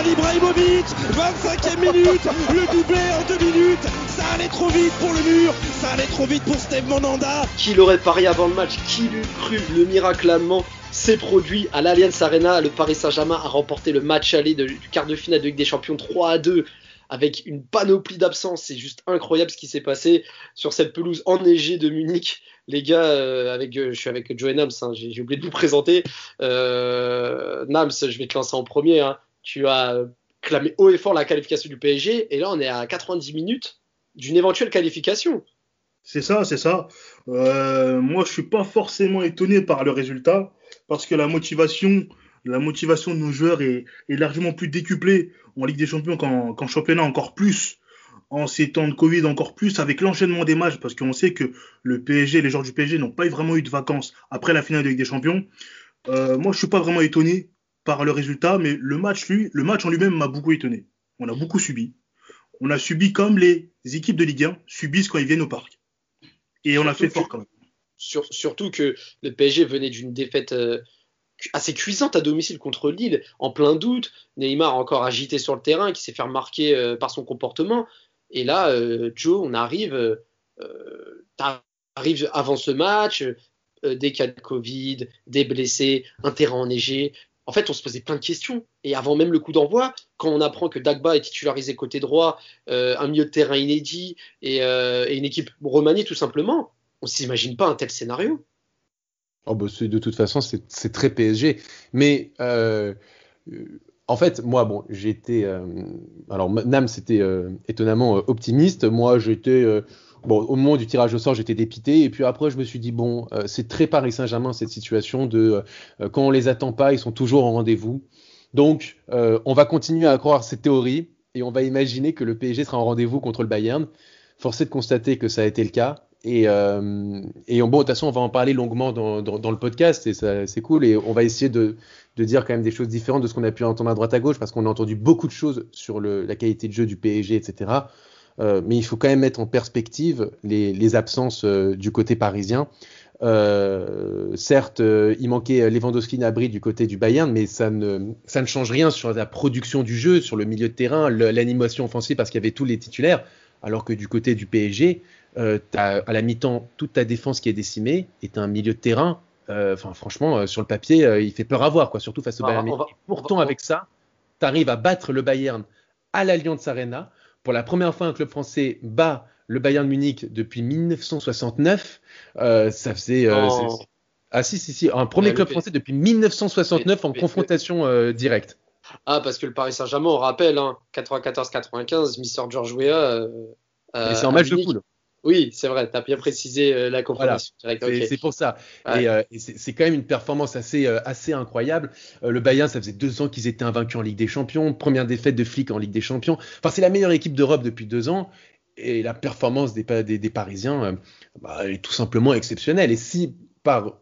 Zlatan Ibrahimovic 25e minute Le doublé en deux minutes Ça allait trop vite pour le mur Ça allait trop vite pour Steve Monanda Qui l'aurait parié avant le match? Qui l'eût cru? Le miracle allemand s'est produit à l'Allianz Arena. Le Paris Saint-Germain a remporté le match aller du quart de finale de Ligue des Champions 3 à 2 avec une panoplie d'absence. C'est juste incroyable ce qui s'est passé sur cette pelouse enneigée de Munich. Les gars, euh, avec, euh, je suis avec Joe Nams, hein, j'ai j'ai oublié de vous présenter. Euh, Nams, je vais te lancer en premier. hein. Tu as clamé haut et fort la qualification du PSG et là on est à 90 minutes d'une éventuelle qualification. C'est ça, c'est ça. Euh, moi, je suis pas forcément étonné par le résultat parce que la motivation, la motivation de nos joueurs est, largement plus décuplée en Ligue des Champions qu'en qu'en championnat, encore plus en ces temps de Covid, encore plus avec l'enchaînement des matchs parce qu'on sait que le PSG, les joueurs du PSG n'ont pas vraiment eu de vacances après la finale de Ligue des Champions. Euh, moi, je suis pas vraiment étonné par le résultat, mais le match, lui, le match en lui-même m'a beaucoup étonné. On a beaucoup subi. On a subi comme les équipes de Ligue 1 subissent quand ils viennent au parc. Et on a fait fort que- quand même. Sur- surtout que le PSG venait d'une défaite euh, assez cuisante à domicile contre Lille, en plein doute. Neymar encore agité sur le terrain, qui s'est fait remarquer euh, par son comportement. Et là, euh, Joe, on arrive, t'arrives avant ce match, des cas de Covid, des blessés, un terrain enneigé. En fait, on se posait plein de questions. Et avant même le coup d'envoi, quand on apprend que Dagba est titularisé côté droit, euh, un milieu de terrain inédit et, euh, et une équipe remaniée tout simplement, on s'imagine pas un tel scénario. Oh bah de toute façon, c'est très PSG. Mais euh, en fait, moi, bon, j'étais. alors, Nam, c'était étonnamment optimiste. Moi, j'étais. Euh, bon, au moment du tirage au sort, j'étais dépité. Et puis après, je me suis dit, bon, euh, c'est très Paris Saint-Germain, cette situation de. euh, quand on les attend pas, ils sont toujours au rendez-vous. Donc, euh, on va continuer à croire cette théorie et on va imaginer que le PSG sera en rendez-vous contre le Bayern. Force est de constater que ça a été le cas. Et, euh, et on- bon, de toute façon, on va en parler longuement dans, dans, dans le podcast et c'est cool. Et on va essayer de, de dire quand même des choses différentes de ce qu'on a pu entendre à droite à gauche parce qu'on a entendu beaucoup de choses sur le, la qualité de jeu du PSG, etc. Euh, mais il faut quand même mettre en perspective les, les absences euh, du côté parisien. Euh, certes, il manquait Lewandowski Nabri du côté du Bayern, mais ça ne, ça ne change rien sur la production du jeu, sur le milieu de terrain, l'animation offensive parce qu'il y avait tous les titulaires. Alors que du côté du PSG, t'as à la mi-temps toute ta défense qui est décimée t'as un milieu de terrain. Enfin, franchement, sur le papier, il fait peur à voir, quoi, surtout face au Bayern. va- Pourtant, va- avec ça, t'arrives à battre le Bayern à l'Allianz Arena. Pour la première fois, un club français bat le Bayern Munich depuis 1969. Euh, ça faisait. euh, Oh. ah si, si, si, un premier club français depuis 1969 en confrontation euh, directe. Ah, parce que le Paris Saint-Germain, on rappelle, hein, 94-95, Mister George Weah. C'est en match de poule. Oui, c'est vrai, tu as bien précisé euh, la directe. C'est pour ça. Ouais. Et, euh, et c'est quand même une performance assez, euh, assez incroyable. Euh, le Bayern, ça faisait deux ans qu'ils étaient invaincus en Ligue des Champions. Première défaite de Flick en Ligue des Champions. Enfin, c'est la meilleure équipe d'Europe depuis deux ans. Et la performance des, Pa- des, des Parisiens bah, est tout simplement exceptionnelle. Et si par,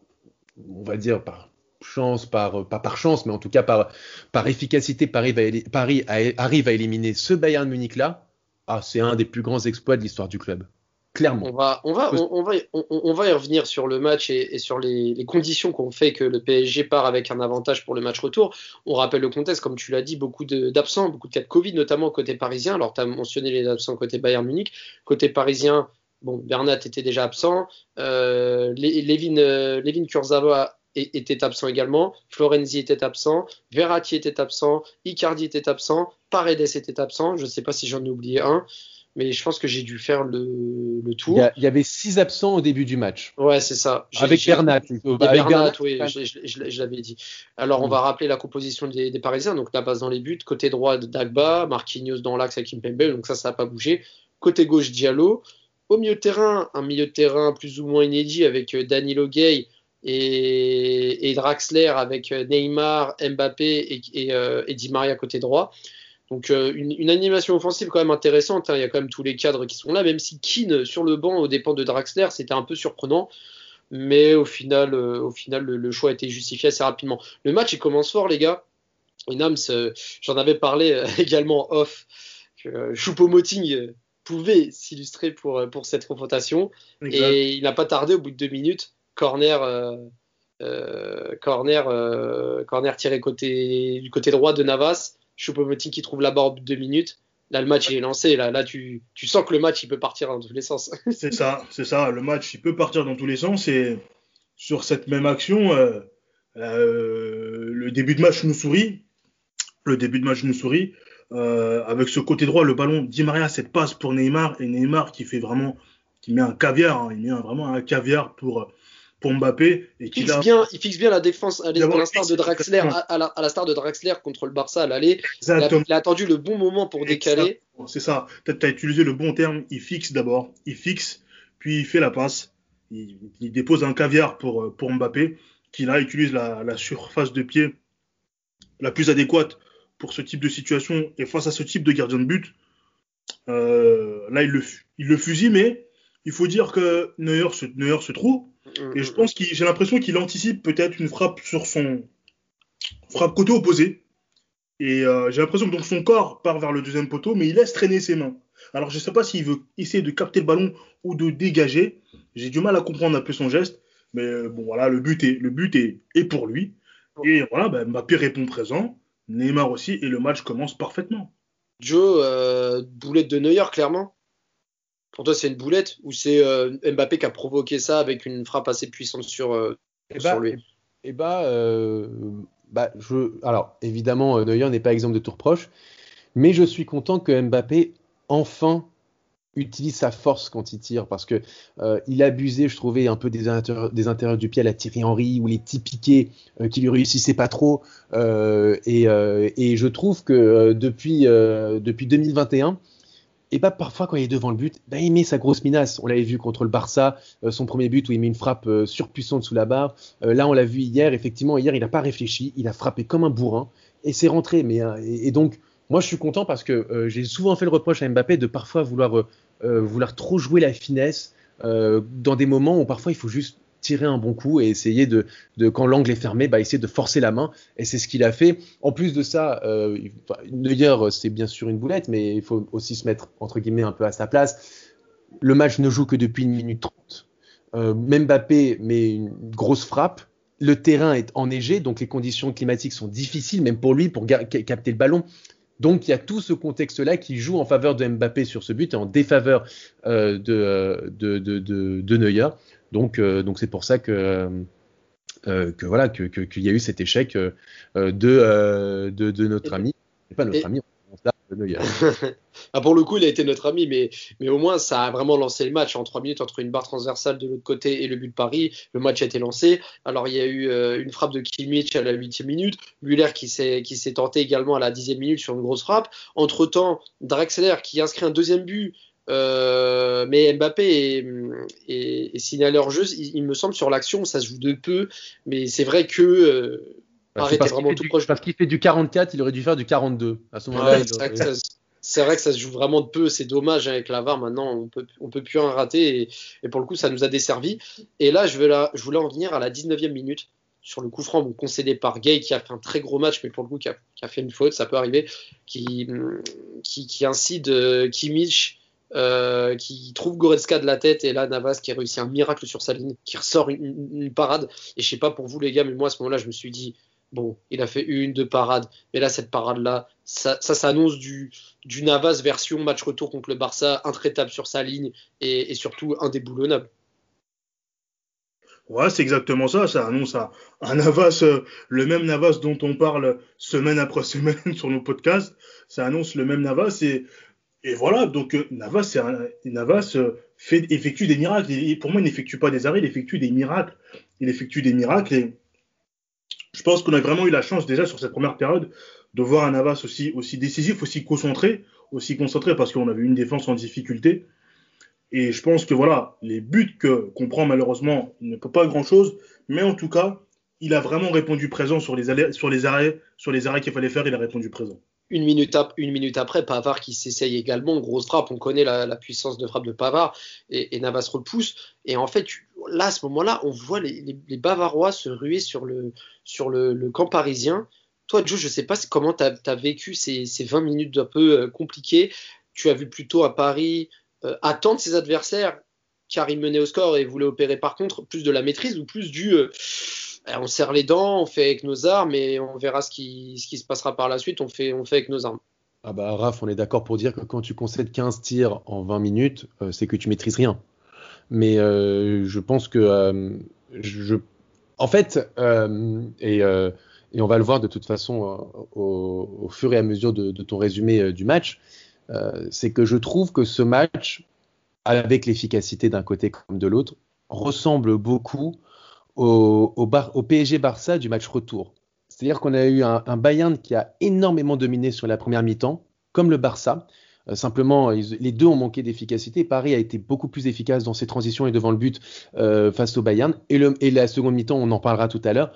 on va dire, par chance, par, pas par chance, mais en tout cas par, par efficacité, Paris, va éli- Paris a- arrive à éliminer ce Bayern Munich-là, ah, c'est un des plus grands exploits de l'histoire du club. Clairement. On va, on va, on, on va, y- on, on va y revenir sur le match et, et sur les, les conditions qu'on fait que le PSG part avec un avantage pour le match retour. On rappelle le contexte, comme tu l'as dit, beaucoup d'absents, beaucoup de cas de Covid, notamment côté parisien. Alors, tu as mentionné les absents côté Bayern Munich. Côté parisien, bon, Bernat était déjà absent. Euh, euh, Levin Kurzawa était absent également. Florenzi était absent. Verratti était absent. Icardi était absent. Paredes était absent. Je ne sais pas si j'en ai oublié un. Mais je pense que j'ai dû faire le, le tour. Il y, a- il y avait six absents au début du match. Ouais, c'est ça. Avec Bernat. Avec Bernat, Bernat, oui, je, je- je- je l'avais dit. Alors, on Mm. va rappeler la composition des, des Parisiens. Donc, la base dans les buts. Côté droit, Dagba, Marquinhos dans l'axe avec Kimpembe. Donc, ça, ça n'a pas bougé. Côté gauche, Diallo. Au milieu de terrain, un milieu de terrain plus ou moins inédit avec euh, Danilo Gay et, et Draxler avec euh, Neymar, Mbappé et, et, euh, et Di Maria côté droit. Donc euh, une, animation offensive quand même intéressante. Hein. Il y a quand même tous les cadres qui sont là, même si Keane sur le banc aux dépens de Draxler, c'était un peu surprenant. Mais au final, euh, au final le, choix a été justifié assez rapidement. Le match il commence fort, les gars. Et Nams, j'en avais parlé également off, que Choupo-Moting pouvait s'illustrer pour, pour cette confrontation. Et il n'a pas tardé au bout de deux minutes. Corner, corner, corner tiré côté, du côté droit de Navas Choupo-Moting qui trouve la barre de deux minutes. Là, le match est lancé. Là, là tu, tu, sens que le match, il peut partir dans tous les sens. c'est ça, c'est ça. Le match, il peut partir dans tous les sens. Et sur cette même action, euh, euh, le début de match nous sourit. Le début de match nous sourit. Euh, avec ce côté droit, le ballon, Di Maria, cette passe pour Neymar. Et Neymar qui fait vraiment, qui met un caviar. Hein. il met vraiment un caviar pour pour Mbappé. Et il, fixe bien, il fixe bien la défense à l'instar de Draxler, à, la, star de Draxler contre le Barça à l'aller. Il, a attendu le bon moment pour décaler. C'est ça. Tu as, utilisé le bon terme. Il fixe d'abord. Il fixe, puis il fait la passe. Il, dépose un caviar pour, pour Mbappé, qui là utilise la, surface de pied la plus adéquate pour ce type de situation et face à ce type de gardien de but. Euh, là, il le, il le fusille, mais il faut dire que Neuer se, Neuer se trouve et je mm, pense qu'il, j'ai l'impression qu'il anticipe peut-être une frappe sur son frappe côté opposé. Et euh, j'ai l'impression que donc son corps part vers le deuxième poteau, mais il laisse traîner ses mains. Alors je ne sais pas s'il veut essayer de capter le ballon ou de dégager. J'ai du mal à comprendre un peu son geste, mais euh, bon voilà, le but est le but est, est pour lui. Et voilà, bah, Mbappé répond présent, Neymar aussi, et le match commence parfaitement. Joe, euh, boulette de Neuer, clairement. Pour toi, c'est une boulette ou c'est euh, Mbappé qui a provoqué ça avec une frappe assez puissante sur, euh, eh bah, lui? Eh bah, euh, bah, je... alors évidemment, Neuer n'est pas exemple de tour proche, mais je suis content que Mbappé enfin utilise sa force quand il tire parce que il abusait, je trouvais, un peu des, des intérieurs du pied à la Thierry Henry ou les petits piquets qui lui réussissaient pas trop. Et, et, je trouve que depuis, depuis 2021, et bah parfois quand il est devant le but, bah, il met sa grosse minace. On l'avait vu contre le Barça, euh, son premier but où il met une frappe euh, surpuissante sous la barre. Euh, là on l'a vu hier, effectivement hier il n'a pas réfléchi, il a frappé comme un bourrin et c'est rentré. Mais et, donc moi je suis content parce que j'ai souvent fait le reproche à Mbappé de parfois vouloir vouloir trop jouer la finesse dans des moments où parfois il faut juste tirer un bon coup et essayer de, quand l'angle est fermé, bah, essayer de forcer la main. Et c'est ce qu'il a fait. En plus de ça, euh, Neuer, c'est bien sûr une boulette, mais il faut aussi se mettre, entre guillemets, un peu à sa place. Le match ne joue que depuis une minute trente. Euh, Mbappé met une grosse frappe. Le terrain est enneigé, donc les conditions climatiques sont difficiles, même pour lui, pour capter le ballon. Donc il y a tout ce contexte-là qui joue en faveur de Mbappé sur ce but et en défaveur euh, de, de, de, de, Neuer. Donc euh, donc c'est pour ça que euh, que voilà qu'il que, y a eu cet échec de, de, de notre ami, pas notre ami, ah, pour le coup, il a été notre ami, mais, mais au moins, ça a vraiment lancé le match en trois minutes entre une barre transversale de l'autre côté et le but de Paris. Le match a été lancé. Alors, il y a eu euh, une frappe de Kimmich à la huitième minute, Muller qui s'est tenté également à la dixième minute sur une grosse frappe. Entre-temps, Draxler qui inscrit un deuxième but. Euh, mais Mbappé est, signalé hors jeu, il, me semble, sur l'action, ça se joue de peu, mais c'est vrai que euh, parce qu'il fait du 44, il aurait dû faire du 42. À ce moment-là, c'est vrai que ça se joue vraiment de peu. C'est dommage avec la VAR. Maintenant, on peut, on peut plus en rater. Et, pour le coup, ça nous a desservi. Et là, je, veux je voulais en venir à la 19e minute sur le coup franc concédé par Gay qui a fait un très gros match, mais pour le coup, qui a, fait une faute, ça peut arriver, qui, qui, qui incite euh, Kimmich. Euh, qui trouve Goretzka de la tête et là Navas qui a réussi un miracle sur sa ligne, qui ressort une, parade. Et je sais pas pour vous les gars, mais moi à ce moment-là, je me suis dit, Bon, il a fait une, deux parades, mais là, cette parade-là, ça, s'annonce du, du Navas version match retour contre le Barça, intraitable sur sa ligne et, surtout indéboulonnable. Ouais, c'est exactement ça. Ça annonce un, Navas, euh, le même Navas dont on parle semaine après semaine sur nos podcasts. Ça annonce le même Navas et, et voilà. Donc euh, Navas, un, Navas euh, fait, effectue des miracles. Pour moi, il n'effectue pas des arrêts, il effectue des miracles. Il effectue des miracles et je pense qu'on a vraiment eu la chance déjà sur cette première période de voir un Navas aussi, aussi décisif, aussi concentré, aussi concentré parce qu'on avait une défense en difficulté. Et je pense que voilà, les buts que qu'on prend malheureusement, ne peut pas grand chose, mais en tout cas, il a vraiment répondu présent sur les, sur les arrêts, sur les arrêts qu'il fallait faire, il a répondu présent. Une minute, une minute après, Pavard qui s'essaye également, grosse frappe, on connaît la, puissance de frappe de Pavard, et, Navas repousse. Et en fait, là, à ce moment-là, on voit les, Bavarois se ruer sur le, sur le, camp parisien. Toi, Joe, je ne sais pas comment tu as, vécu ces, 20 minutes un peu euh, compliquées. Tu as vu plutôt à Paris euh, attendre ses adversaires car il menait au score et voulait opérer par contre plus de la maîtrise ou plus du euh, on serre les dents, on fait avec nos armes et on verra ce qui, se passera par la suite, on fait, avec nos armes. Ah bah Raph, on est d'accord pour dire que quand tu concèdes 15 tirs en 20 minutes, euh, c'est que tu maîtrises rien. Mais euh, je pense que euh, en fait, et, on va le voir de toute façon au, fur et à mesure de ton résumé du match, c'est que je trouve que ce match, avec l'efficacité d'un côté comme de l'autre, ressemble beaucoup au, PSG Barça du match retour. C'est-à-dire qu'on a eu un, Bayern qui a énormément dominé sur la première mi-temps, comme le Barça. Euh, simplement, les deux ont manqué d'efficacité. Paris a été beaucoup plus efficace dans ses transitions et devant le but euh, face au Bayern. Et, et la seconde mi-temps, on en parlera tout à l'heure.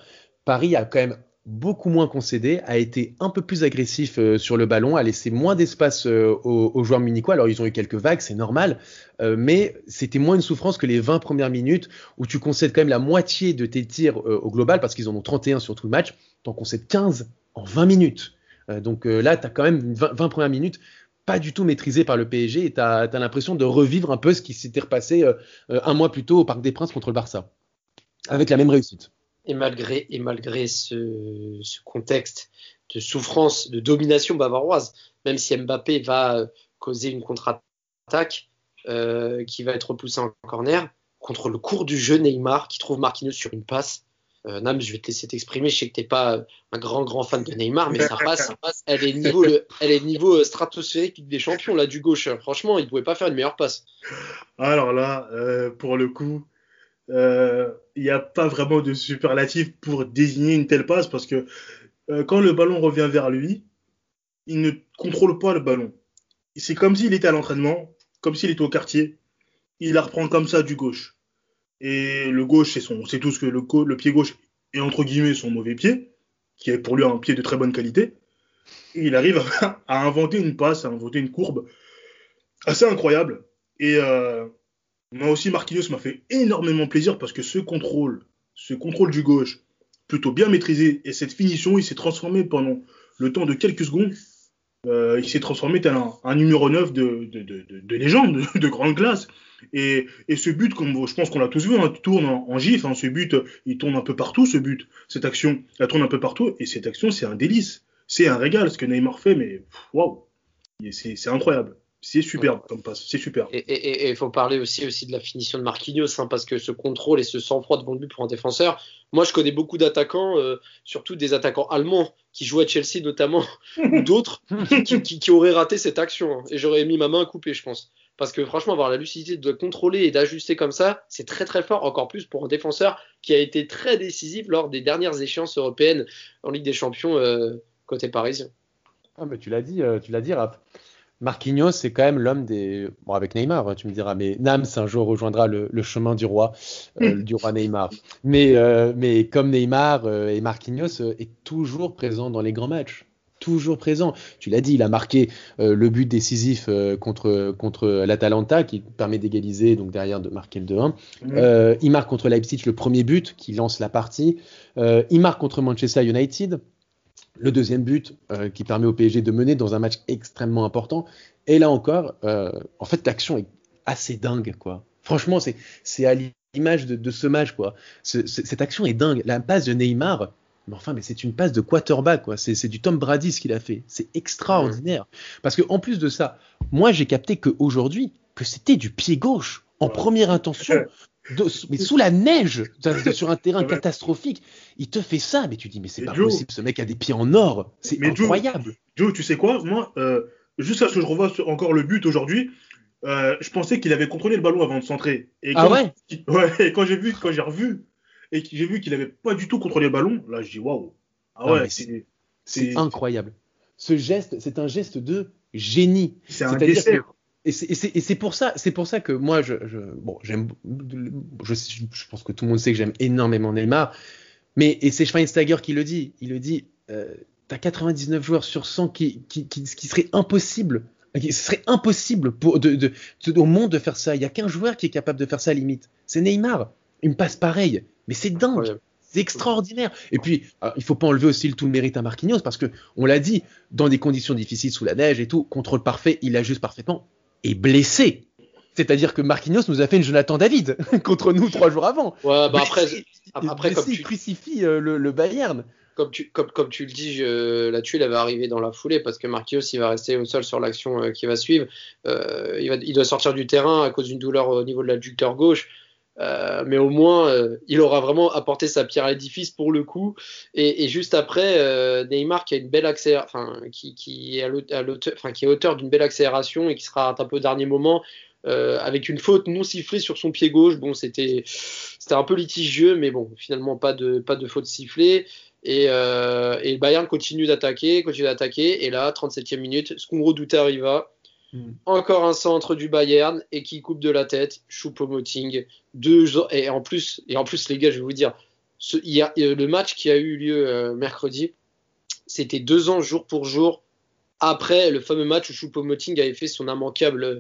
Paris a quand même beaucoup moins concédé, a été un peu plus agressif euh, sur le ballon, a laissé moins d'espace euh, aux, joueurs munichois. Alors ils ont eu quelques vagues, c'est normal, euh, mais c'était moins une souffrance que les 20 premières minutes où tu concèdes quand même la moitié de tes tirs au global parce qu'ils en ont 31 sur tout le match, t'en concèdes 15 en 20 minutes. donc là, tu as quand même 20, 20, premières minutes pas du tout maîtrisées par le PSG et tu as, l'impression de revivre un peu ce qui s'était repassé un mois plus tôt au Parc des Princes contre le Barça, avec la même réussite. Et malgré, et malgré ce, contexte de souffrance, de domination bavaroise, même si Mbappé va causer une contre-attaque euh, qui va être repoussée en corner, contre le cours du jeu Neymar qui trouve Marquinhos sur une passe. Euh, Nam, je vais te laisser t'exprimer. Je sais que tu n'es pas un grand, grand fan de Neymar, mais sa passe, passe elle est niveau, elle est niveau euh, stratosphérique des champions, là, du gauche. Franchement, il pouvait pas faire une meilleure passe. Alors là, pour le coup, il euh, n'y a pas vraiment de superlatif pour désigner une telle passe parce que euh, quand le ballon revient vers lui, il ne contrôle pas le ballon. C'est comme s'il était à l'entraînement, comme s'il était au quartier. Il la reprend comme ça du gauche. Et le gauche, c'est son, c'est tout ce que le, pied gauche est entre guillemets son mauvais pied, qui est pour lui un pied de très bonne qualité. Il arrive à, inventer une passe, à inventer une courbe assez incroyable. Et euh, moi aussi, Marquinhos m'a fait énormément plaisir parce que ce contrôle, ce contrôle du gauche, plutôt bien maîtrisé, et cette finition, il s'est transformé pendant le temps de quelques secondes. Euh, il s'est transformé tel un, numéro 9 de, de, légende, de, grande classe. Et, ce but, comme je pense qu'on l'a tous vu, hein, tourne en, gif. Hein, ce but, il tourne un peu partout, ce but. Cette action, elle tourne un peu partout. Et cette action, c'est un délice. C'est un régal, ce que Neymar fait, mais waouh! C'est incroyable. C'est superbe comme passe, c'est super. Et il faut parler aussi, aussi de la finition de Marquinhos, hein, parce que ce contrôle et ce sang-froid devant le but pour un défenseur. Moi, je connais beaucoup d'attaquants, euh, surtout des attaquants allemands qui jouent à Chelsea notamment, ou d'autres, qui, auraient raté cette action. Hein. et j'aurais mis ma main à couper, je pense. Parce que franchement, avoir la lucidité de contrôler et d'ajuster comme ça, c'est très très fort, encore plus pour un défenseur qui a été très décisif lors des dernières échéances européennes en Ligue des Champions euh, côté parisien. Ah, mais tu l'as dit, euh, tu l'as dit, Raph. Marquinhos, c'est quand même l'homme des. Bon, avec Neymar, hein, tu me diras, mais Nams un jour rejoindra le, chemin du roi, euh, du roi Neymar. Mais, euh, mais comme Neymar euh, et Marquinhos est toujours présent dans les grands matchs. Toujours présent. Tu l'as dit, il a marqué le but décisif contre, contre l'Atalanta qui permet d'égaliser, donc derrière de marquer le 2-1. il marque contre Leipzig le premier but qui lance la partie. il marque contre Manchester United le deuxième but euh, qui permet au PSG de mener dans un match extrêmement important. Et là encore, euh, en fait, l'action est assez dingue, quoi. Franchement, c'est à l'image de, ce match, quoi. cette action est dingue. La passe de Neymar, mais enfin, mais c'est une passe de quarterback, quoi. C'est du Tom Brady ce qu'il a fait. C'est extraordinaire. Parce que en plus de ça, moi j'ai capté qu'aujourd'hui, que c'était du pied gauche en première intention mais sous la neige, sur un terrain catastrophique, il te fait ça, mais tu dis, mais c'est pas possible, ce mec a des pieds en or, c'est incroyable. Joe, tu sais quoi, moi, euh, jusqu'à ce que je revoie encore le but aujourd'hui, euh, je pensais qu'il avait contrôlé le ballon avant de centrer. Et ah ouais Ouais, et quand j'ai vu, quand j'ai revu, et que j'ai vu qu'il avait pas du tout contrôlé le ballon, là, je dis, waouh. Ah, ouais, c'est incroyable. Ce geste, c'est un geste de génie. C'est un dessert et c'est pour ça, c'est pour ça que moi, je, bon, j'aime, je, je, pense que tout le monde sait que j'aime énormément Neymar, mais et c'est Schweinsteiger qui le dit. Il le dit. Euh, tu as 99 joueurs sur 100 qui, qui, qui, qui serait impossible. Ce serait impossible pour, de, de, au monde de faire ça. Il y a qu'un joueur qui est capable de faire ça à limite. C'est Neymar. Il me passe pareil. Mais c'est dingue. C'est extraordinaire. Et puis, alors, il faut pas enlever aussi tout le mérite à Marquinhos parce que on l'a dit, dans des conditions difficiles sous la neige et tout, contrôle parfait, il ajuste parfaitement. Et blessé. C'est-à-dire que Marquinhos nous a fait une Jonathan David contre nous trois jours avant. Ouais, bah après, Blessé, après, blessé, comme il tu- crucifie euh, le, le Bayern. comme tu, comme, comme tu le dis, je, la tuile elle va arriver dans la foulée parce que Marquinhos il va rester au sol sur l'action euh, qui va suivre. Euh, il, va, il doit sortir du terrain à cause d'une douleur au niveau de l'adducteur gauche. Euh, mais au moins, euh, il aura vraiment apporté sa pierre à l'édifice pour le coup. Et, juste après, euh, Neymar qui a une belle enfin, qui, est à l'aute- à l'auteur, enfin, qui est auteur d'une belle accélération et qui sera un peu au dernier moment. avec une faute non sifflée sur son pied gauche, bon, c'était c'était un peu litigieux, mais bon, finalement pas de pas de faute sifflée. Et, et Bayern continue d'attaquer, continue d'attaquer. Et là, 37e minute, ce qu'on redoutait arriva. Mm. Encore un centre du Bayern et qui coupe de la tête. Choupo-Moting. Deux et en plus et en plus les gars, je vais vous dire, ce, il y a, euh, le match qui a eu lieu euh, mercredi, c'était deux ans jour pour jour après le fameux match où Choupo-Moting avait fait son immanquable euh,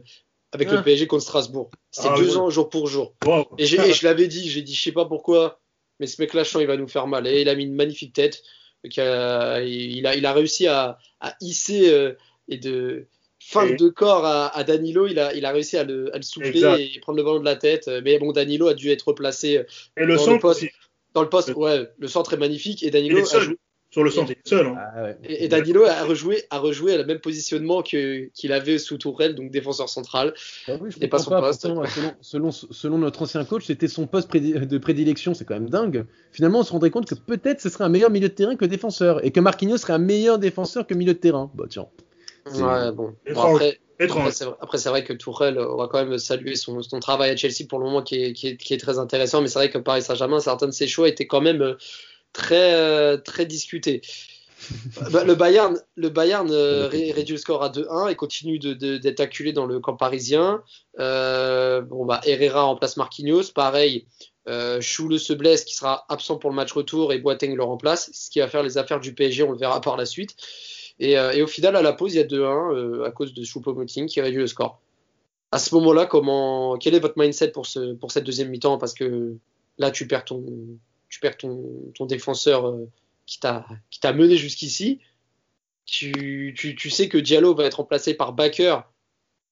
avec Ah. le PSG contre Strasbourg. C'était Ah, deux oui. ans jour pour jour. Wow. Et, je l'avais dit, j'ai dit, je sais pas pourquoi, mais ce je sens, il va nous faire mal. Et il a mis une magnifique tête. il, a, il a réussi à, à hisser euh, et de fin Et- de corps à, à Danilo. Il a, il a réussi à le, à le souffler Exact. et prendre le ballon de la tête. Mais bon, Danilo a dû être replacé Et le dans le centre poste. aussi. dans le poste. Le- Ouais, le centre est magnifique et Il Danilo a joué- Sur le centre, il est seul. hein. Ah ouais. et, et Danilo a rejoué, a rejoué à le même positionnement que qu'il avait sous Tourelle, donc défenseur central. Bah oui, je C'était pas son poste. pourtant, selon, selon, selon notre ancien coach, c'était son poste prédi- de prédilection. C'est quand même dingue. Finalement, on se rendrait compte que peut-être ce serait un meilleur milieu de terrain que défenseur et que Marquinhos serait un meilleur défenseur que milieu de terrain. Bah tiens. Ouais, bon. Après, Après, c'est vrai- que Tourelle, on va quand même saluer son, son travail à Chelsea pour le moment qui est, qui est, qui est très intéressant, mais c'est vrai que Paris Saint-Germain, certains de ses choix étaient quand même euh, très, euh, très discutés. Bah, le Bayern, le Bayern euh, ré- réduit le score à 2-1 et continue de- de- d'être acculé dans le camp parisien. Euh, bon, bah, Herrera remplace Marquinhos, pareil. Euh, Choule se blesse, qui sera absent pour le match retour, et Boateng le remplace, ce qui va faire les affaires du PSG, on le verra par la suite. Et, euh, et au final, à la pause, il y a 2-1 euh, à cause de Choupo-Moting qui réduit le score. À ce moment-là, comment, quel est votre mindset pour, ce, pour cette deuxième mi-temps? Parce que là, tu perds ton, tu perds ton, ton défenseur euh, qui t'a mené jusqu'ici. Tu, tu, tu sais que Diallo va être remplacé par Baker.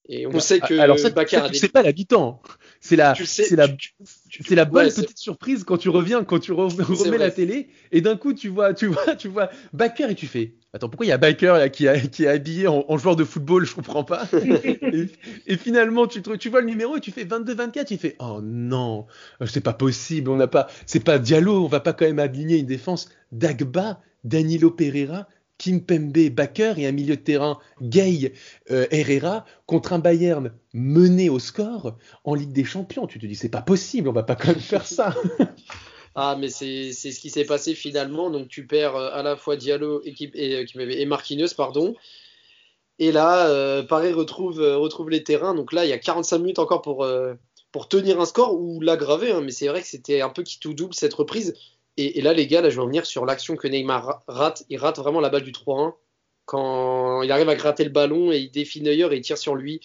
Et on sait que Alors ça, Baker ça, a des- sais pas. C'est la, sais, c'est la, c'est la bonne ouais, c'est- petite surprise quand tu reviens, quand tu re- remets la télé et d'un coup tu vois, tu vois, tu vois Baker et tu fais. Attends, pourquoi il y a Baker là qui, a- qui est habillé en, en joueur de football? Je comprends pas. et, et finalement, tu, vois le numéro et tu fais 22-24. Tu fais Oh non, c'est pas possible. On n'a pas, c'est pas Diallo. On va pas quand même aligner une défense d'Agba, Danilo Pereira, Kimpembe, Baker et un milieu de terrain Gay, euh, Herrera contre un Bayern mené au score en Ligue des Champions. Tu te dis c'est pas possible. On va pas quand même faire ça. Ah, mais c'est ce qui s'est passé finalement. Donc, tu perds euh, à la fois Diallo et, et, euh, et Marquinhos, pardon. Et là, euh, Paris retrouve, euh, retrouve les terrains. Donc là, il y a 45 minutes encore pour, pour tenir un score ou l'aggraver. hein. Mais c'est vrai que c'était un peu qui tout double cette reprise. Et, et là, les gars, là, je vais revenir sur l'action que Neymar ra- rate. Il rate vraiment la balle du 3-1. Quand il arrive à gratter le ballon et il défie Neuer et il tire sur lui.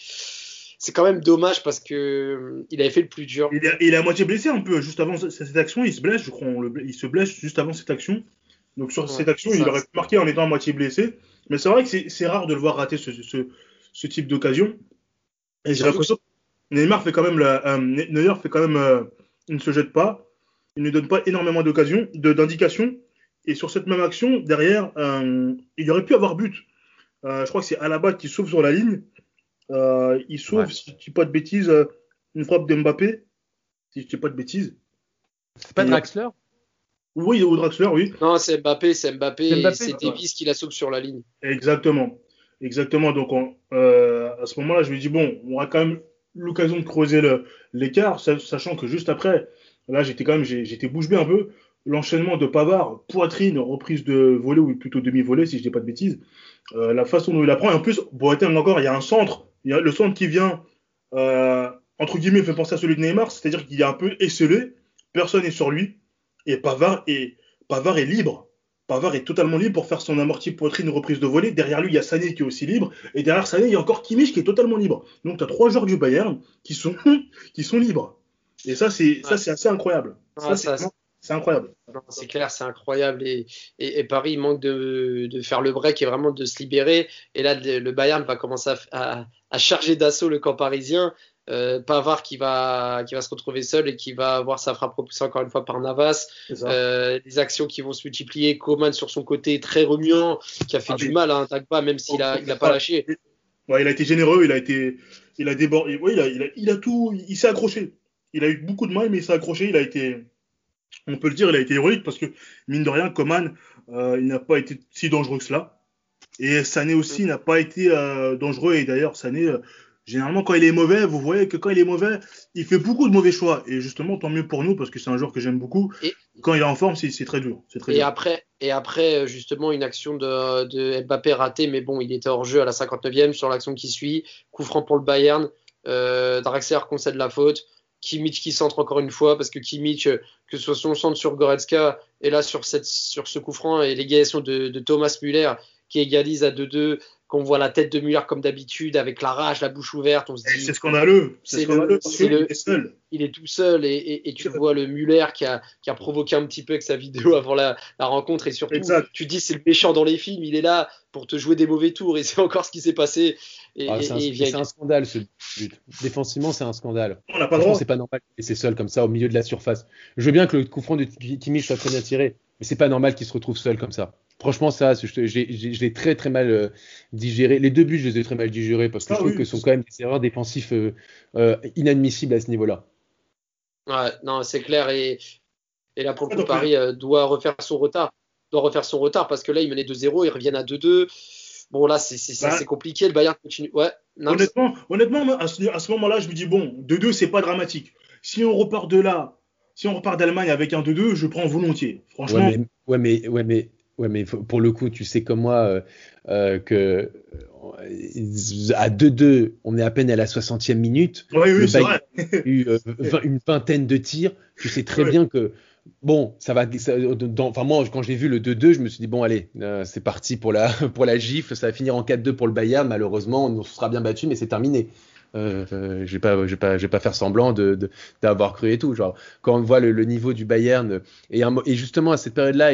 C'est quand même dommage parce que euh, il avait fait le plus dur. Il est, il est à moitié blessé un peu. Juste avant cette action, il se blesse, je crois. le- il se blesse juste avant cette action. Donc sur Ouais, cette action, ça, il aurait pu marquer en étant à moitié blessé. Mais c'est vrai que c'est rare de le voir rater ce, ce, ce type d'occasion. Et j'ai l'impression que Neymar fait quand même la, euh, Neuer fait quand même, euh, il ne se jette pas, il ne donne pas énormément d'occasions, d'indications. Et sur cette même action, derrière, euh, il aurait pu avoir but. Je crois que c'est Alaba qui sauve sur la ligne. Euh, il sauve, Ouais. si je dis pas de bêtises, euh, une frappe d'Mbappé. Si je dis pas de bêtises. C'est pas Et- Draxler? Oui, ou Draxler, oui. Non, c'est Mbappé, c'est Mbappé, C'est Mbappé. Davis qui la sauve sur la ligne. Exactement. Exactement. Donc, on- euh, à ce moment-là, je me dis, bon, on aura quand même l'occasion de creuser l'écart, sa- sachant que juste après, là, j'étais quand même, j'étais bouche bée un peu. L'enchaînement de Pavard, poitrine, reprise de volée, ou plutôt demi-volée, si je dis pas de bêtises. Euh, la façon dont il apprend. Et en plus, Boateng encore, il y a un centre. Il y a le centre qui vient, euh, entre guillemets, fait penser à celui de Neymar, c'est-à-dire qu'il est un peu esselé. Personne n'est sur lui. Et Pavard est, Pavard est libre. Pavard est totalement libre pour faire son amorti poitrine reprise de volée. Derrière lui, il y a Sané qui est aussi libre. Et derrière Sané, il y a encore Kimmich qui est totalement libre. Donc tu as trois joueurs du Bayern qui sont, qui sont libres. Et ça, c'est ça c'est assez incroyable. Ah, ça, c'est incroyable. C'est clair, c'est incroyable. Et, et, Paris manque de, de, faire le break et vraiment de se libérer. Et là, le Bayern va commencer à, à, charger d'assaut le camp parisien. Euh, Pavard qui va, qui va se retrouver seul et qui va avoir sa frappe repoussée encore une fois par Navas. Euh, des actions qui vont se multiplier. Coman sur son côté très remuant, qui a fait ah, du mal à un Tagba, même s'il a, il a pas lâché. Ouais, il a été généreux, il a été, il a débordé. il, a, il, a, il a tout, il s'est accroché. Il a eu beaucoup de mal, mais il s'est accroché. Il a été, on peut le dire, il a été héroïque parce que mine de rien, Coman, euh, il n'a pas été si dangereux que cela. Et Sané aussi n'a pas été euh, dangereux. Et d'ailleurs, Sané, généralement, quand il est mauvais, vous voyez que quand il est mauvais, il fait beaucoup de mauvais choix. Et justement, tant mieux pour nous, parce que c'est un joueur que j'aime beaucoup. Et quand il est en forme, c'est très dur. Très et, Après, et après, justement, une action de, de, Mbappé ratée, mais bon, il était hors jeu à la 59e sur l'action qui suit. Coup franc pour le Bayern. Euh, Draxler concède la faute. Kimmich qui centre encore une fois, parce que Kimmich, euh, que ce soit son centre sur Goretzka, et là sur, ce coup franc, et l'égalisation de, de Thomas Müller, qui égalise à 2-2 qu'on voit la tête de Muller comme d'habitude, avec la rage, la bouche ouverte, on se dit. C'est scandaleux. C'est scandaleux. il, est seul. il est tout seul et, et, tu vois le Muller qui a, qui a, provoqué un petit peu avec sa vidéo avant la, la rencontre et surtout, exact. tu dis c'est le méchant dans les films, il est là pour te jouer des mauvais tours et c'est encore ce qui s'est passé. Ah, c'est un, scandale ce but. Défensivement, c'est un scandale. On n'a pas droit. C'est pas normal et c'est seul comme ça au milieu de la surface. Je veux bien que le coup franc de Kimmich soit très bien tiré, mais c'est pas normal qu'il se retrouve seul comme ça. Franchement, ça, je, l'ai très très mal euh, digéré. Les deux buts, je les ai très mal digérés parce que je ah trouve que ce sont quand même des erreurs défensives euh, euh, inadmissibles à ce niveau-là. Ouais, non, c'est clair. Et, et là, pour le coup, Paris doit refaire son retard. Doit refaire son retard parce que là, ils menaient 2-0, ils reviennent à 2-2. Bon, là, c'est bah, compliqué. Le Bayern continue. Ouais, honnêtement, honnêtement, à ce, moment-là, je me dis, bon, 2-2, c'est pas dramatique. Si on repart de là, si on repart d'Allemagne avec un 2-2, je prends volontiers. Franchement. ouais, mais, ouais, mais Ouais, mais pour le coup, tu sais comme moi euh, euh que euh, à 2-2, on est à peine à la 60e minute. Oui, oui, c'est vrai. eu euh, une vingtaine de tirs. Tu sais très bien que bon, ça va. enfin moi, quand j'ai vu le 2-2, je me suis dit bon, allez, c'est parti pour la pour la gifle. Ça va finir en 4-2 pour le Bayern. Malheureusement, on se sera bien battu, mais c'est terminé. Euh, euh, je vais pas, je vais pas, je vais pas faire semblant de, d'avoir cru et tout. Genre, quand on voit le, niveau du Bayern et, et, justement à cette période-là,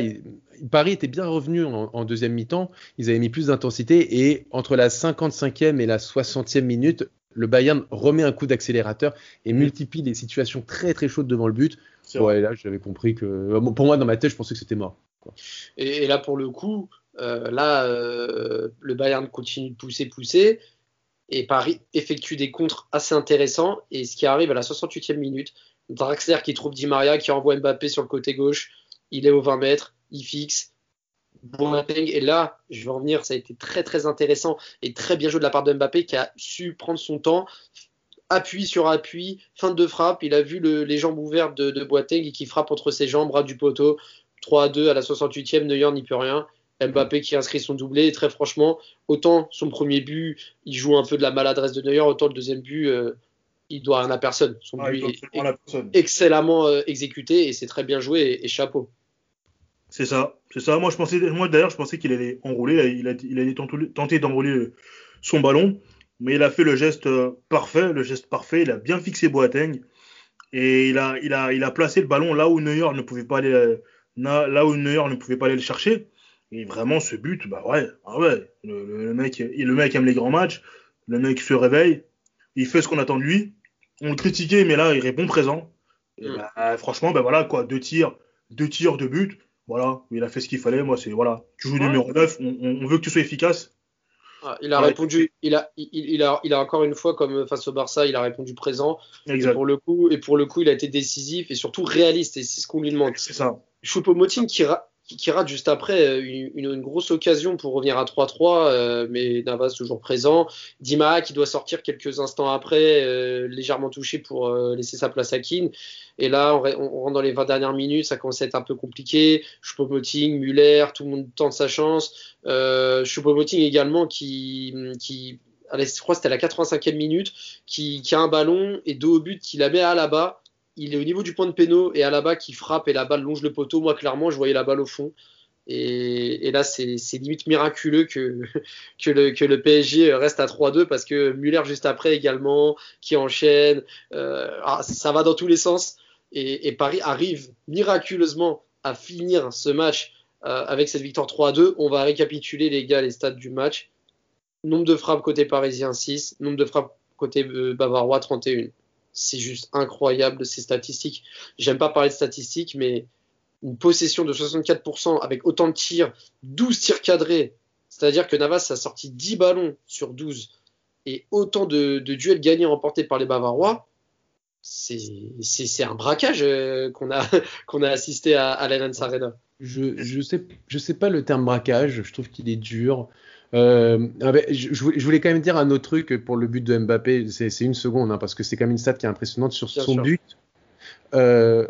Paris était bien revenu en, deuxième mi-temps. Ils avaient mis plus d'intensité et entre la 55e et la 60e minute, le Bayern remet un coup d'accélérateur et multiplie des situations très très chaudes devant le but. Ouais, là, j'avais compris que, pour moi, dans ma tête, je pensais que c'était mort. Et, là, pour le coup, euh, là, le Bayern continue de pousser, pousser et Paris effectue des contres assez intéressants. Et ce qui arrive à la 68e minute, Draxler qui trouve Di Maria, qui envoie Mbappé sur le côté gauche, il est au 20 mètres, il fixe. Boateng, et là, je vais en venir, ça a été très très intéressant et très bien joué de la part de Mbappé qui a su prendre son temps, appui sur appui, fin de frappe, il a vu les jambes ouvertes de, de Boateng et qui frappe entre ses jambes, bras du poteau, 3 à 2 à la 68e, Neuer n'y peut rien. Mbappé qui inscrit son doublé. Et très franchement, autant son premier but, il joue un peu de la maladresse de Neuer, autant le deuxième but, euh, il doit rien à personne. Son ah, but est excellemment euh, exécuté et c'est très bien joué et, chapeau. C'est ça, c'est ça. Moi, je pensais, moi d'ailleurs, je pensais qu'il allait enrouler. Il, a, il allait tenter d'enrouler son ballon, mais il a fait le geste euh, parfait, le geste parfait. Il a bien fixé Boateng et il a, il a, il a placé le ballon là où Neuer ne pouvait pas aller, là où Neuer ne pouvait pas aller le chercher. Et vraiment, ce but, bah ouais, ah ouais. Le, mec, le mec aime les grands matchs. Le mec se réveille. Il fait ce qu'on attend de lui. On le critiquait, mais là, il répond présent. Et mm. bah, franchement, bah voilà, quoi. Deux tirs, deux tirs, deux buts. Voilà, il a fait ce qu'il fallait. Moi, c'est voilà. Tu joues numéro 9, on, veut que tu sois efficace. Ah, il a répondu, il a, il, a, il a encore une fois, comme face au Barça, il a répondu présent. Exact. Et pour le coup, et pour le coup, il a été décisif et surtout réaliste. Et c'est ce qu'on lui demande. C'est ça. Choupo-Moting qui, qui, rate juste après euh, une, grosse occasion pour revenir à 3-3, euh, mais Navas toujours présent. Dima qui doit sortir quelques instants après, euh, légèrement touché pour laisser sa place à Keane. Et là, on, rentre dans les 20 dernières minutes, ça commence à être un peu compliqué. Choupo-Moting, Muller, tout le monde tente sa chance. Euh, également qui, je crois que c'était à la 85e minute, qui, a un ballon et deux au but, qui la met à la bas il est au niveau du point de péno et à la bas qui frappe et la balle longe le poteau. Moi, clairement, je voyais la balle au fond. Et, là, c'est limite miraculeux que, que, le, PSG reste à 3-2 parce que Muller juste après également, qui enchaîne. Euh, ah, ça va dans tous les sens. Et, Paris arrive miraculeusement à finir ce match euh, avec cette victoire 3-2. On va récapituler, les gars, les stats du match. Nombre de frappes côté parisien 6, nombre de frappes côté euh, bavarois 31. C'est juste incroyable ces statistiques. J'aime pas parler de statistiques, mais une possession de 64% avec autant de tirs, 12 tirs cadrés, c'est-à-dire que Navas a sorti 10 ballons sur 12 et autant de, duels gagnés remportés par les Bavarois, c'est un braquage euh, qu'on a, assisté à, à l'Allianz. Je, je sais pas le terme braquage, je trouve qu'il est dur. Euh, ah ben, je, voulais quand même dire un autre truc pour le but de Mbappé, c'est une seconde, hein, parce que c'est quand même une stat qui est impressionnante sur son but. Euh,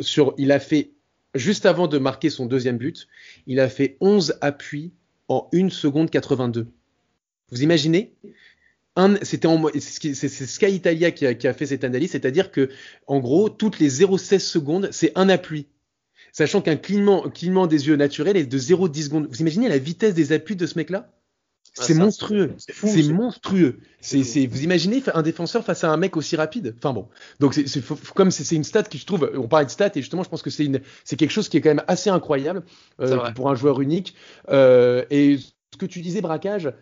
sur, il a fait juste avant de marquer son deuxième but, il a fait 11 appuis en 1 seconde 82. Vous imaginez? C'était c'est Sky Italia qui a, fait cette analyse, c'est-à-dire que en gros toutes les 0,16 secondes c'est un appui, sachant qu'un clignement, clignement des yeux naturel est de 0,10 secondes. Vous imaginez la vitesse des appuis de ce mec-là? Ah, c'est monstrueux. C'est monstrueux. C'est, vous imaginez un défenseur face à un mec aussi rapide? Enfin bon. Donc, c'est, comme c'est, une stat qui, je trouve, on parlait de stats et justement, je pense que c'est, une, c'est quelque chose qui est quand même assez incroyable euh, pour un joueur unique. Euh, et ce que tu disais, braquage,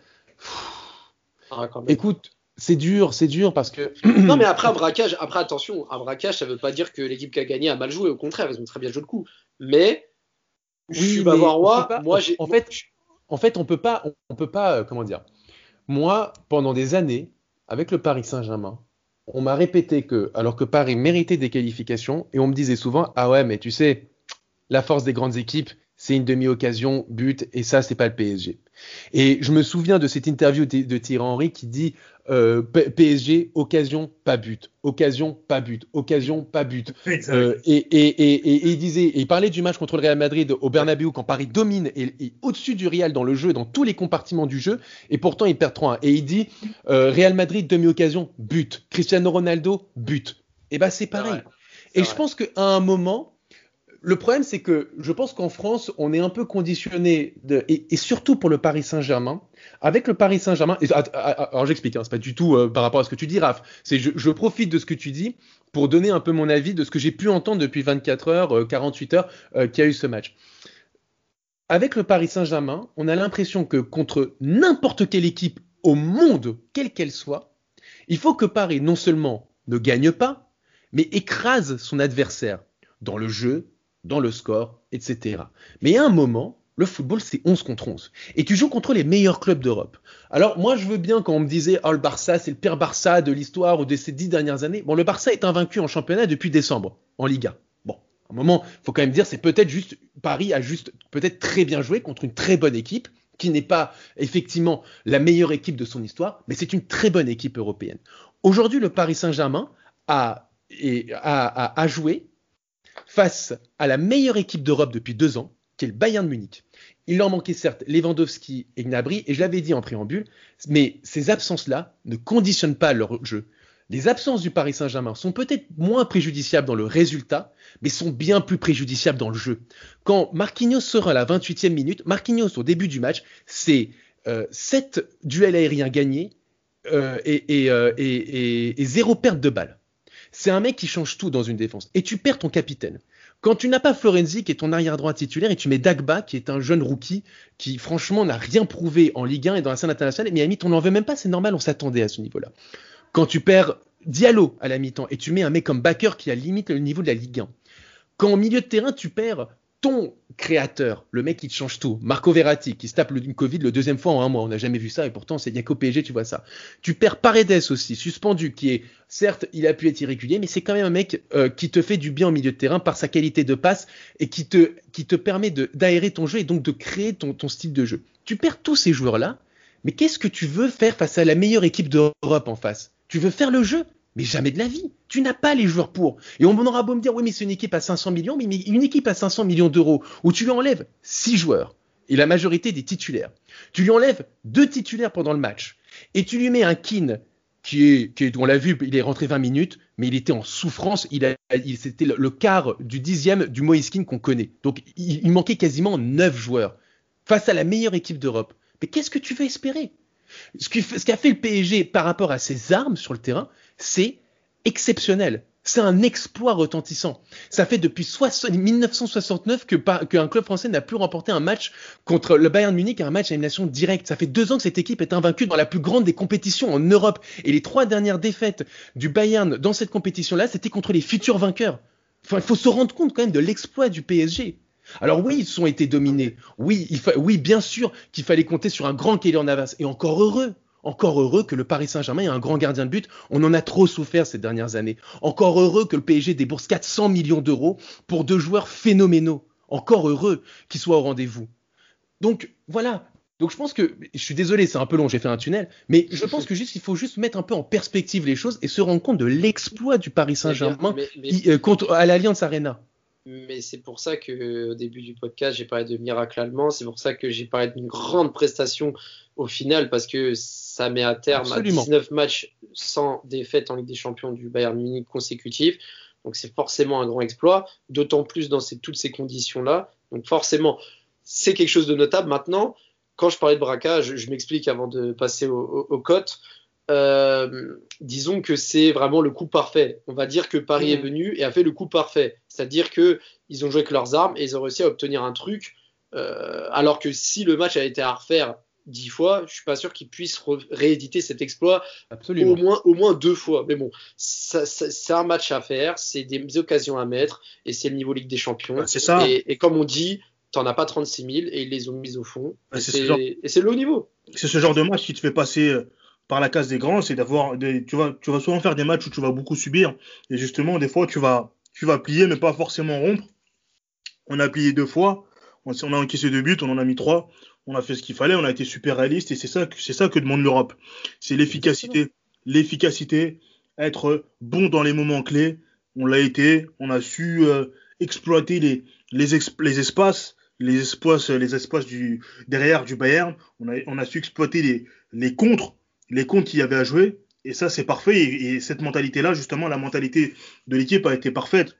ah, écoute, c'est dur, c'est dur parce que. non, mais après un braquage, après attention, un braquage, ça veut pas dire que l'équipe qui a gagné a mal joué. Au contraire, ils ont très bien joué le coup. Mais. Oui, je suis bavarois. Moi, j'ai. En fait, en fait, on peut pas, on, peut pas, euh, comment dire. Moi, pendant des années, avec le Paris Saint-Germain, on m'a répété que, alors que Paris méritait des qualifications, et on me disait souvent, ah ouais, mais tu sais, la force des grandes équipes, c'est une demi-occasion, but, et ça, c'est pas le PSG. Et je me souviens de cette interview de Thierry Henry qui dit euh, PSG, occasion, pas but. Occasion, pas but. Occasion, pas but. Euh, et, il disait, et il parlait du match contre le Real Madrid au Bernabeu quand Paris domine et, au-dessus du Real dans le jeu, dans tous les compartiments du jeu, et pourtant il perd 3-1. Et il dit euh, Real Madrid, demi-occasion, but. Cristiano Ronaldo, but. Et ben c'est pareil. et je pense qu'à un moment, le problème, c'est que je pense qu'en France, on est un peu conditionné, et, surtout pour le Paris Saint-Germain, avec le Paris Saint-Germain. Alors j'explique, hein, c'est pas du tout euh, par rapport à ce que tu dis, Raph. C'est je, profite de ce que tu dis pour donner un peu mon avis de ce que j'ai pu entendre depuis 24 heures, 48 euh, heures euh, qu'il y a eu ce match. Avec le Paris Saint-Germain, on a l'impression que contre n'importe quelle équipe au monde, quelle qu'elle soit, il faut que Paris non seulement ne gagne pas, mais écrase son adversaire dans le jeu, dans le score, etc. Mais à un moment, le football, c'est 11 contre 11. Et tu joues contre les meilleurs clubs d'Europe. Alors, moi, je veux bien quand on me disait, oh, le Barça, c'est le pire Barça de l'histoire ou de ces dix dernières années. Bon, le Barça est invaincu en championnat depuis décembre, en Liga. Bon, à un moment, il faut quand même dire, c'est peut-être juste, Paris a juste, peut-être très bien joué contre une très bonne équipe, qui n'est pas effectivement la meilleure équipe de son histoire, mais c'est une très bonne équipe européenne. Aujourd'hui, le Paris Saint-Germain a, a, a joué face à la meilleure équipe d'Europe depuis deux ans, qui est le Bayern de Munich. Il leur manquait certes Lewandowski et Gnabry, et je l'avais dit en préambule, mais ces absences-là ne conditionnent pas leur jeu. Les absences du Paris Saint-Germain sont peut-être moins préjudiciables dans le résultat, mais sont bien plus préjudiciables dans le jeu. Quand Marquinhos sera à la 28e minute, Marquinhos au début du match, c'est euh, 7 duels aériens gagnés euh, et, euh, et, et, zéro perte de balle. C'est un mec qui change tout dans une défense. Et tu perds ton capitaine. Quand tu n'as pas Florenzi, qui est ton arrière droit titulaire, et tu mets Dagba, qui est un jeune rookie, qui franchement n'a rien prouvé en Ligue 1 et dans la scène internationale, mais à on n'en veut même pas, c'est normal, on s'attendait à ce niveau-là. Quand tu perds Diallo à la mi-temps, et tu mets un mec comme Baker qui a limite le niveau de la Ligue 1, quand au milieu de terrain, tu perds ton créateur, le mec qui te change tout, Marco Verratti, qui se tape le Covid le deuxième fois en un mois, on n'a jamais vu ça, et pourtant c'est bien qu'au PSG tu vois ça. Tu perds Paredes aussi, suspendu, qui est, certes, il a pu être irrégulier, mais c'est quand même un mec euh, qui te fait du bien au milieu de terrain par sa qualité de passe et qui te, qui te permet d'aérer ton jeu et donc de créer ton, ton style de jeu. Tu perds tous ces joueurs-là, mais qu'est-ce que tu veux faire face à la meilleure équipe d'Europe en face? Tu veux faire le jeu? Mais jamais de la vie. Tu n'as pas les joueurs pour. Et on aura beau me dire, oui, mais c'est une équipe à 500 millions, mais une équipe à 500 millions d'euros, où tu lui enlèves 6 joueurs, et la majorité des titulaires. Tu lui enlèves deux titulaires pendant le match, et tu lui mets un kin qui est, on l'a vu, il est rentré 20 minutes, mais il était en souffrance. Il, c'était le, quart du dixième du Moiskin qu'on connaît. Donc, il, il, manquait quasiment 9 joueurs face à la meilleure équipe d'Europe. Mais qu'est-ce que tu veux espérer? Ce, qu'a fait le PSG par rapport à ses armes sur le terrain, c'est exceptionnel. C'est un exploit retentissant. Ça fait depuis 1969 que qu'un club français n'a plus remporté un match contre le Bayern Munich, un match à élimination directe. Ça fait deux ans que cette équipe est invaincue dans la plus grande des compétitions en Europe. Et les trois dernières défaites du Bayern dans cette compétition-là, c'était contre les futurs vainqueurs. Il faut se rendre compte quand même de l'exploit du PSG. Alors oui, ils ont été dominés. Oui, il oui, bien sûr qu'il fallait compter sur un grand Kylian Navas. Et encore heureux. Encore heureux que le Paris Saint-Germain ait un grand gardien de but. On en a trop souffert ces dernières années. Encore heureux que le PSG débourse 400 millions d'euros pour deux joueurs phénoménaux. Encore heureux qu'ils soient au rendez-vous. Donc voilà. Donc je pense que, je suis désolé, c'est un peu long, j'ai fait un tunnel, mais je pense que juste il faut juste mettre un peu en perspective les choses et se rendre compte de l'exploit du Paris Saint-Germain euh, contre à l'Alliance Arena. Mais c'est pour ça que au début du podcast, j'ai parlé de miracle allemand. C'est pour ça que j'ai parlé d'une grande prestation au final, parce que ça met à terme à 19 matchs sans défaite en Ligue des Champions du Bayern Munich consécutif. Donc c'est forcément un grand exploit, d'autant plus dans ces, toutes ces conditions-là. Donc forcément, c'est quelque chose de notable. Maintenant, quand je parlais de braquage, je, m'explique avant de passer aux cotes. Euh, disons que c'est vraiment le coup parfait. On va dire que Paris est mmh. venu et a fait le coup parfait. C'est-à-dire qu'ils ont joué avec leurs armes et ils ont réussi à obtenir un truc. Euh, alors que si le match a été à refaire dix fois, je suis pas sûr qu'ils puissent rééditer cet exploit au moins, au moins deux fois. Mais bon, c'est un match à faire, c'est des occasions à mettre et c'est le niveau Ligue des Champions. c'est ça. Et, comme on dit, t'en as pas 36 000 et ils les ont mis au fond. et c'est le haut niveau. C'est ce genre de match qui te fait passer euh, par la case des grands, c'est d'avoir tu vas tu vas souvent faire des matchs où tu vas beaucoup subir et justement des fois tu vas tu vas plier mais pas forcément rompre. On a plié deux fois, on, a encaissé deux buts, on en a mis trois, on a fait ce qu'il fallait, on a été super réaliste et c'est ça c'est ça que demande l'Europe. C'est l'efficacité, l'efficacité, être bon dans les moments clés. On l'a été, on a su euh, exploiter les les, les espaces les espaces, les espaces du, derrière du Bayern. On a, on a su exploiter les, les contres les comptes qu'il y avait à jouer. Et ça, c'est parfait. Et, cette mentalité-là, justement, la mentalité de l'équipe a été parfaite.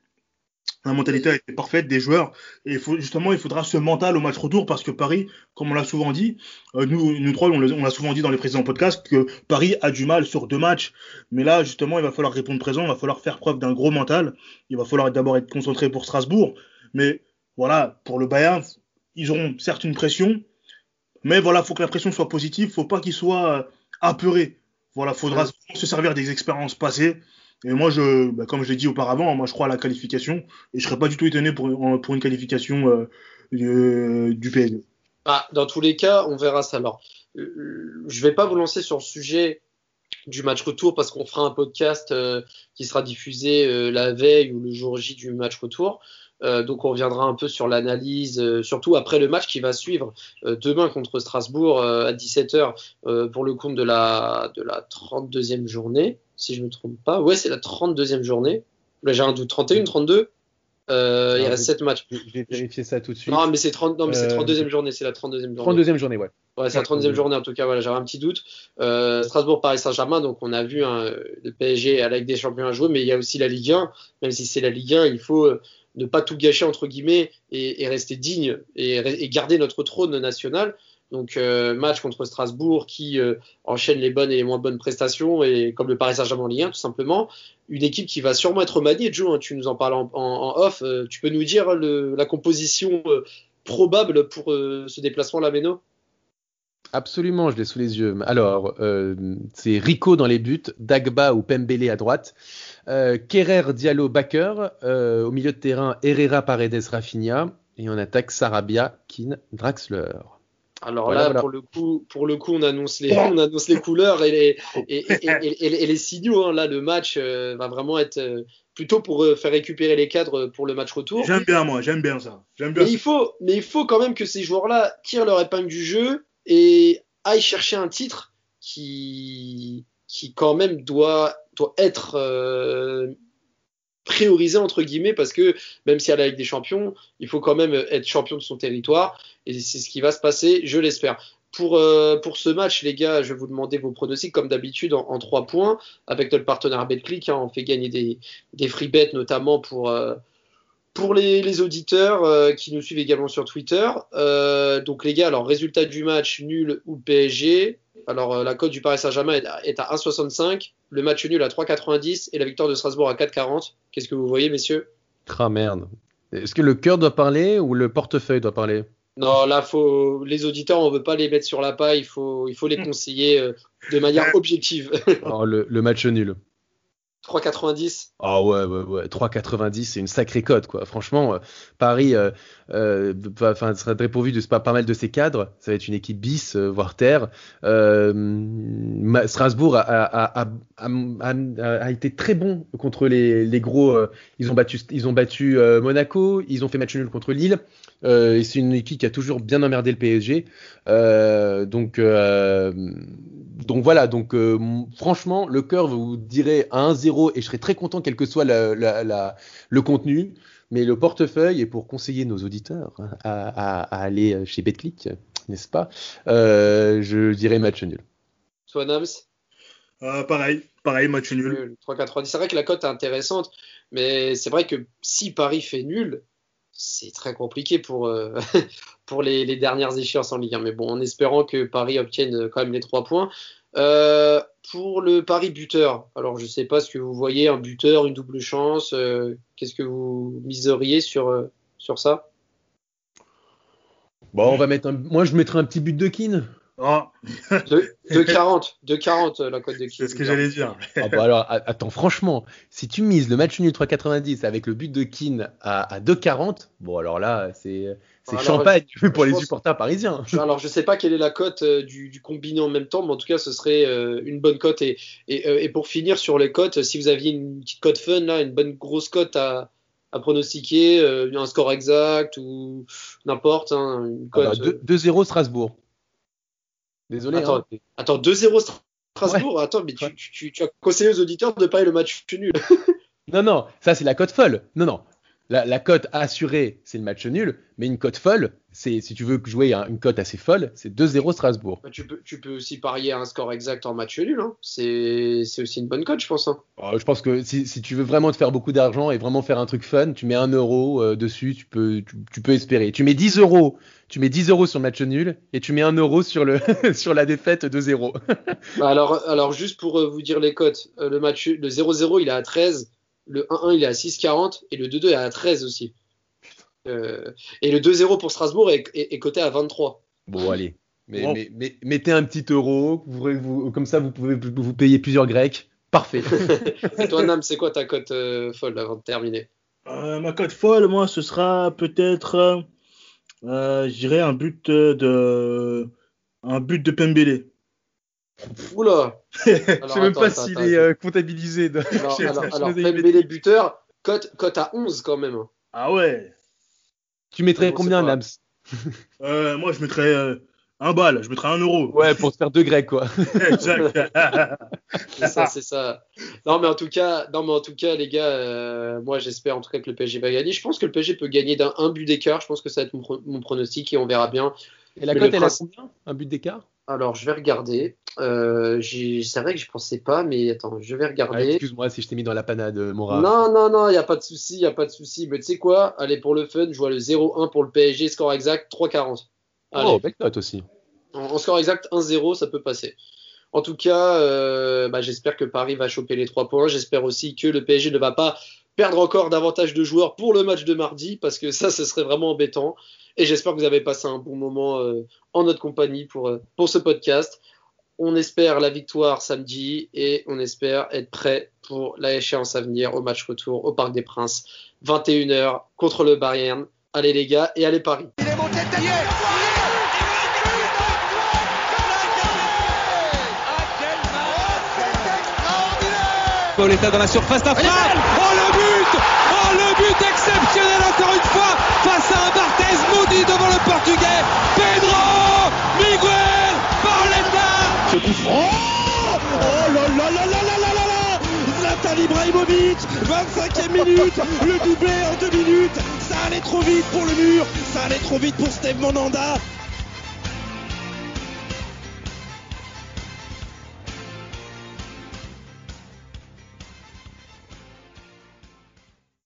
La mentalité a été parfaite des joueurs. Et justement, il faudra ce mental au match retour parce que Paris, comme on l'a souvent dit, euh, nous, nous trois, on l'a souvent dit dans les précédents podcasts, que Paris a du mal sur deux matchs. Mais là, justement, il va falloir répondre présent. Il va falloir faire preuve d'un gros mental. Il va falloir d'abord être concentré pour Strasbourg. Mais voilà, pour le Bayern, ils auront certes une pression. Mais voilà, faut que la pression soit positive. Faut pas qu'il soit apeuré. Voilà, faudra se servir des expériences passées. Et moi, je, bah, comme je l'ai dit auparavant, moi je crois à la qualification et je serais pas du tout étonné pour, pour une qualification euh, du PSG. Ah, dans tous les cas, on verra ça. Alors, euh, je vais pas vous lancer sur le sujet du match retour parce qu'on fera un podcast euh, qui sera diffusé la veille ou le jour J du match retour. Euh, donc on reviendra un peu sur l'analyse, euh, surtout après le match qui va suivre euh, demain contre Strasbourg à 17h pour le compte de la, de la 32e journée, si je ne me trompe pas. Ouais, c'est la 32e journée. Là, j'ai un doute. 31, 32 il reste 7 matchs. Je vais vérifier ça tout de suite. Non, mais c'est 30, non, mais c'est 32e journée, c'est la 32e journée. 32e journée, ouais. Ouais, c'est la 32e journée en tout cas, voilà, j'avais un petit doute. Strasbourg, Paris Saint-Germain, donc on a vu hein, le PSG à la Ligue des Champions à jouer, mais il y a aussi la Ligue 1. Même si c'est la Ligue 1, il faut ne pas tout gâcher entre guillemets et, rester digne et, garder notre trône national. Donc euh, match contre Strasbourg qui euh, enchaîne les bonnes et les moins bonnes prestations et comme le Paris Saint-Germain en Ligue 1 tout simplement. Une équipe qui va sûrement être remaniée. Joe, hein, tu nous en parles en, off. Euh, tu peux nous dire la composition probable pour ce déplacement à la Méno Absolument, je l'ai sous les yeux. Alors, c'est Rico dans les buts, Dagba ou Pembele à droite. Euh, Kerrer, Diallo, Baker. Euh, au milieu de terrain, Herrera, Paredes, Rafinha. Et on attaque Sarabia, Keane, Draxler. Alors là, pour le coup, pour le coup, on annonce les, on annonce les couleurs et les, et, et, et, les signaux. Hein. Là, le match euh, va vraiment être euh, plutôt pour euh, faire récupérer les cadres pour le match retour. J'aime bien, moi, j'aime bien ça. J'aime bien. Mais il faut, mais il faut quand même que ces joueurs-là tirent leur épingle du jeu et aillent chercher un titre qui, qui quand même doit, doit être euh, priorisé entre guillemets parce que même si elle a la Ligue des Champions, il faut quand même être champion de son territoire et c'est ce qui va se passer, je l'espère. pour, euh, pour ce match, les gars, je vais vous demander vos pronostics comme d'habitude en, en 3 points avec notre partenaire BetClick. Hein, on fait gagner des, des free bets notamment pour, euh, pour les, les auditeurs euh, qui nous suivent également sur Twitter. Euh, donc les gars, alors résultat du match nul ou PSG. Alors euh, la cote du Paris Saint-Germain est, à- est à 1,65, le match nul à 3,90 et la victoire de Strasbourg à 4,40. Qu'est-ce que vous voyez, messieurs? Ah merde. Est-ce que le cœur doit parler ou le portefeuille doit parler? Non, là, faut les auditeurs, on veut pas les mettre sur la paille, il faut, il faut les conseiller euh, de manière objective. Oh, le, le match nul. 3,90. Ah ouais, ouais, ouais. 3,90, c'est une sacrée cote, quoi. Franchement, euh, Paris euh, euh, va- enfin, sera dépourvu de pas, mal de ses cadres. Ça va être une équipe bis, euh, voire terre. Euh, Strasbourg a, a, été très bon contre les, gros. euh, ils ont battu, euh, Monaco, ils ont fait match nul contre Lille. Euh, et c'est une équipe qui a toujours bien emmerdé le PSG. Euh, donc, euh, donc voilà. Donc euh, franchement, le cœur vous dirait à 1-0 et je serais très content quel que soit la- la- la- le contenu. Mais le portefeuille est pour conseiller nos auditeurs à, à- à aller chez BetClick, n'est-ce pas? Euh, Je dirais match nul. Toi, Nams Euh, pareil, pareil, match nul. Nul. 3,90. C'est vrai que la cote est intéressante, mais c'est vrai que si Paris fait nul, c'est très compliqué pour, euh, les, dernières échéances en Ligue 1. Mais bon, en espérant que Paris obtienne euh, quand même les 3 points. Euh, pour le Paris buteur, alors je sais pas ce que vous voyez, un buteur, une double chance, qu'est-ce que vous miseriez sur, ça? Bon, on va mettre un... Moi, je mettrais un petit but de Keane. Ah, De, de 40, de 40 euh, la cote de c'est ce que j'allais dire. Ah bah alors, attends, franchement, si tu mises le match nul 3,90 avec le but de Keane à, à 2,40, bon, alors là, c'est c'est Alors, champagne pour je les supporters parisiens. Alors, je sais pas quelle est la cote euh, du, du combiné en même temps, mais en tout cas, ce serait euh, une bonne cote. Et, et, euh, et pour finir sur les cotes, si vous aviez une petite cote fun, là, une bonne grosse cote à, à pronostiquer, euh, un score exact ou n'importe, hein, une Ah bah, cote. deux- 2-0 Strasbourg. Désolé. Attends, hein. Attends, 2-0 Strasbourg Attends, mais tu, Ouais. tu, tu, tu as conseillé aux auditeurs de ne pas aller le match nul. Non, non, ça c'est la cote folle. Non, non. La, la cote assurée, c'est le match nul, mais une cote folle, c'est si tu veux jouer à une cote assez folle, c'est 2-0 Strasbourg. Bah, tu, peux, tu peux aussi parier à un score exact en match nul. Hein. C'est aussi une bonne cote, je pense. hein. Euh, je pense que si, si tu veux vraiment te faire beaucoup d'argent et vraiment faire un truc fun, tu mets 1 euro euh, dessus, tu peux, tu, tu peux espérer. Tu mets 10 euros, tu mets 10 euros sur le match nul et tu mets 1 euro sur, le, sur la défaite de 0. Bah, alors, alors, juste pour euh, vous dire les cotes, euh, le match, le 0-0, il est à 13, le 1-1, il est à 6,40 et le 2-2 est à 13 aussi. Euh, et le 2-0 pour Strasbourg est, est- est coté à 23. Bon, allez. Mais, Bon. mais- mais- mettez un petit euro, vous, vous- comme ça vous pouvez vous, vous payer plusieurs grecs. Parfait. Et toi, Nam, c'est quoi ta cote euh, folle avant de terminer? Euh, ma cote folle, moi, ce sera peut-être, euh, dirais un but de, un but de Pembele. Oula Je sais même pas s'il est euh, comptabilisé. de- Alors, alors, alors nos amis Pembele buteur, cote, cote à 11 quand même. Ah ouais. Tu mettrais Bon, combien, Nams Euh, moi, je mettrais euh, un bal, je mettrais un euro. Ouais, pour se faire deux grecs, quoi. exact. C'est ça, c'est ça. Non, mais en tout cas, non, mais en tout cas, les gars, euh, moi, j'espère en tout cas que le PSG va gagner. Je pense que le PSG peut gagner d'un un but d'écart. Je pense que ça va être mon, pro- mon pronostic et on verra bien. Et la cote, le elle a combien Un but d'écart Alors, je vais regarder. Euh, c'est vrai que je pensais pas, mais attends, je vais Ah, regarder. Excuse-moi si je t'ai mis dans la panade, Mora. non, non, non, il n'y a pas de souci, il n'y a pas de souci. Mais tu sais quoi? Allez, pour le fun, je vois le 0-1 pour le PSG, score exact 3-40. Allez, Oh, belle cote aussi. en, en score exact 1-0, ça peut passer. En tout cas, euh, bah, j'espère que Paris va choper les 3 points. J'espère aussi que le PSG ne va pas perdre encore davantage de joueurs pour le match de mardi, parce que ça, ce serait vraiment embêtant. Et j'espère que vous avez passé un bon moment euh, en notre compagnie pour, euh, pour ce podcast. On espère la victoire samedi et on espère être prêt pour la échéance à venir au match retour au Parc des Princes, 21h contre le Bayern. Allez les gars et allez Paris. Pauletta dans la surface d'affaire. Oh le but. Oh le but exceptionnel encore une fois face à un Barthez maudit devant le portugais. Pedro Miguel Pauletta Ce coup franc. Oh là là là là là là là là. Zlatan Ibrahimovic 25e minute. Le doublé en deux minutes. Ça allait trop vite pour le mur. Ça allait trop vite pour Steve Monanda